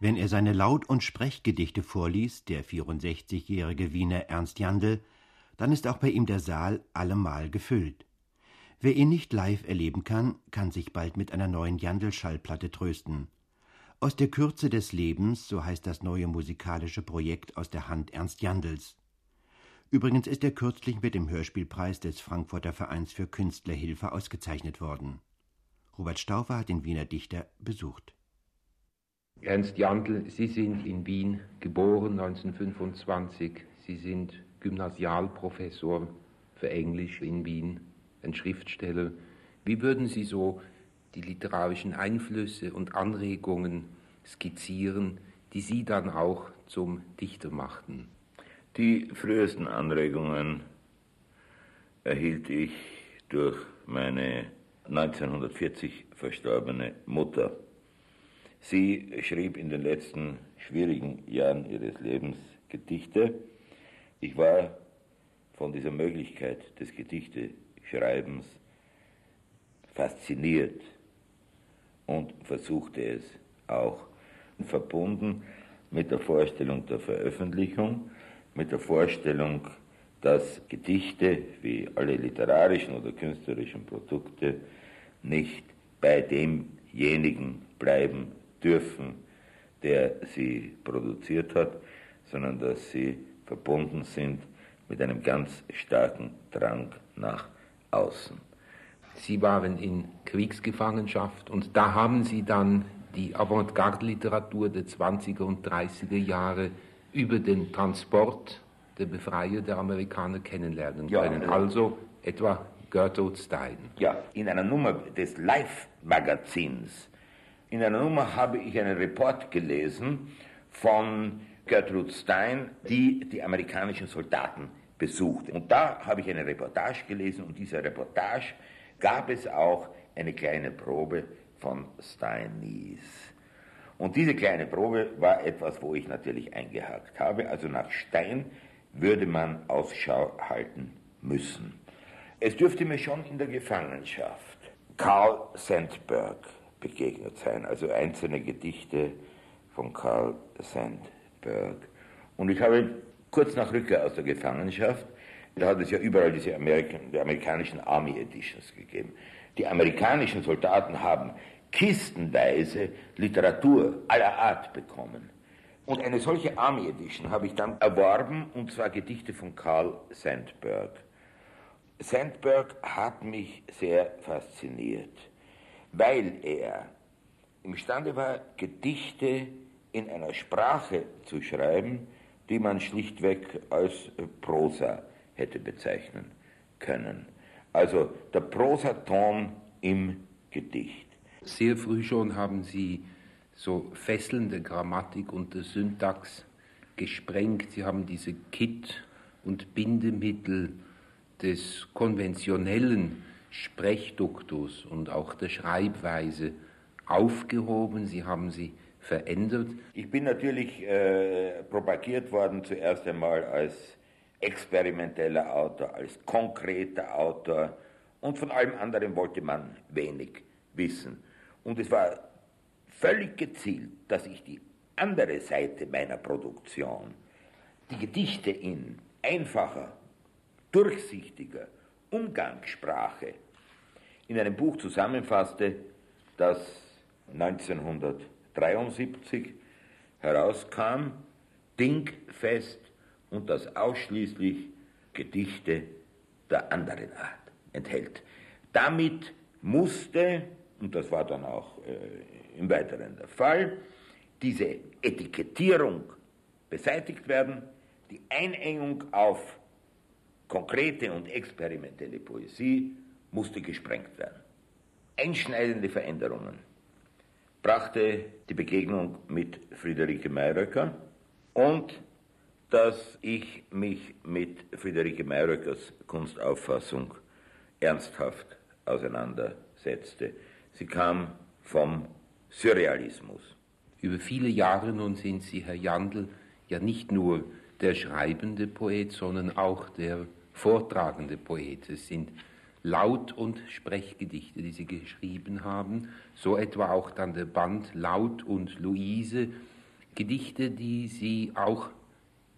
Wenn er seine Laut- und Sprechgedichte vorliest, der 64-jährige Wiener Ernst Jandl, dann ist auch bei ihm der Saal allemal gefüllt. Wer ihn nicht live erleben kann, kann sich bald mit einer neuen Jandl-Schallplatte trösten. Aus der Kürze des Lebens, so heißt das neue musikalische Projekt aus der Hand Ernst Jandls. Übrigens ist er kürzlich mit dem Hörspielpreis des Frankfurter Vereins für Künstlerhilfe ausgezeichnet worden. Robert Stauffer hat den Wiener Dichter besucht. Ernst Jandl, Sie sind in Wien geboren 1925. Sie sind Gymnasialprofessor für Englisch in Wien, ein Schriftsteller. Wie würden Sie so die literarischen Einflüsse und Anregungen skizzieren, die Sie dann auch zum Dichter machten? Die frühesten Anregungen erhielt ich durch meine 1940 verstorbene Mutter. Sie schrieb in den letzten schwierigen Jahren ihres Lebens Gedichte. Ich war von dieser Möglichkeit des Gedichteschreibens fasziniert und versuchte es auch verbunden mit der Vorstellung der Veröffentlichung mit der Vorstellung, dass Gedichte wie alle literarischen oder künstlerischen Produkte nicht bei demjenigen bleiben dürfen, der sie produziert hat, sondern dass sie verbunden sind mit einem ganz starken Drang nach außen. Sie waren in Kriegsgefangenschaft und da haben Sie dann die Avantgarde-Literatur der 20er und 30er Jahre über den Transport der Befreier der Amerikaner kennenlernen können. Ja, also etwa Gertrude Stein. Ja, in einer Nummer des Live-Magazins, in einer Nummer habe ich einen Report gelesen von Gertrude Stein, die die amerikanischen Soldaten besucht. Und da habe ich eine Reportage gelesen und dieser Reportage gab es auch eine kleine Probe von Steinis. Und diese kleine Probe war etwas, wo ich natürlich eingehakt habe. Also nach Stein würde man Ausschau halten müssen. Es dürfte mir schon in der Gefangenschaft Karl Sandberg begegnet sein, also einzelne Gedichte von Karl Sandberg. Und ich habe kurz nach Rückkehr aus der Gefangenschaft, da hat es ja überall diese Amerikan, die amerikanischen Army Editions gegeben. Die amerikanischen Soldaten haben kistenweise Literatur aller Art bekommen. Und eine solche Army Edition habe ich dann erworben, und zwar Gedichte von Karl Sandberg. Sandberg hat mich sehr fasziniert, weil er imstande war, Gedichte in einer Sprache zu schreiben, die man schlichtweg als Prosa hätte bezeichnen können. Also der Prosaton im Gedicht. Sehr früh schon haben Sie so fesselnde Grammatik und der Syntax gesprengt. Sie haben diese Kit- und Bindemittel des konventionellen Sprechduktus und auch der Schreibweise aufgehoben. Sie haben sie verändert. Ich bin natürlich äh, propagiert worden zuerst einmal als experimenteller Autor, als konkreter Autor und von allem anderen wollte man wenig wissen. Und es war völlig gezielt, dass ich die andere Seite meiner Produktion, die Gedichte in einfacher, durchsichtiger Umgangssprache, in einem Buch zusammenfasste, das 1973 herauskam, dingfest und das ausschließlich Gedichte der anderen Art enthält. Damit musste und das war dann auch äh, im Weiteren der Fall, diese Etikettierung beseitigt werden, die Einengung auf konkrete und experimentelle Poesie musste gesprengt werden. Einschneidende Veränderungen brachte die Begegnung mit Friederike Mayröcker und dass ich mich mit Friederike Mayröckers Kunstauffassung ernsthaft auseinandersetzte. Sie kam vom Surrealismus. Über viele Jahre nun sind Sie, Herr Jandl, ja nicht nur der schreibende Poet, sondern auch der vortragende Poet. Es sind Laut- und Sprechgedichte, die Sie geschrieben haben, so etwa auch dann der Band Laut und Luise, Gedichte, die Sie auch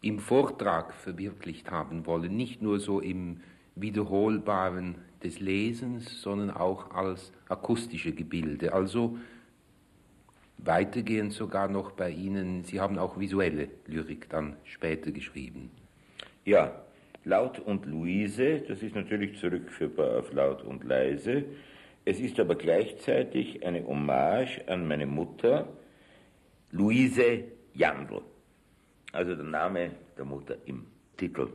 im Vortrag verwirklicht haben wollen, nicht nur so im wiederholbaren des Lesens, sondern auch als akustische Gebilde. Also weitergehend sogar noch bei Ihnen, Sie haben auch visuelle Lyrik dann später geschrieben. Ja, Laut und Luise, das ist natürlich zurückführbar auf laut und leise. Es ist aber gleichzeitig eine Hommage an meine Mutter, Luise Jandl. Also der Name der Mutter im Titel.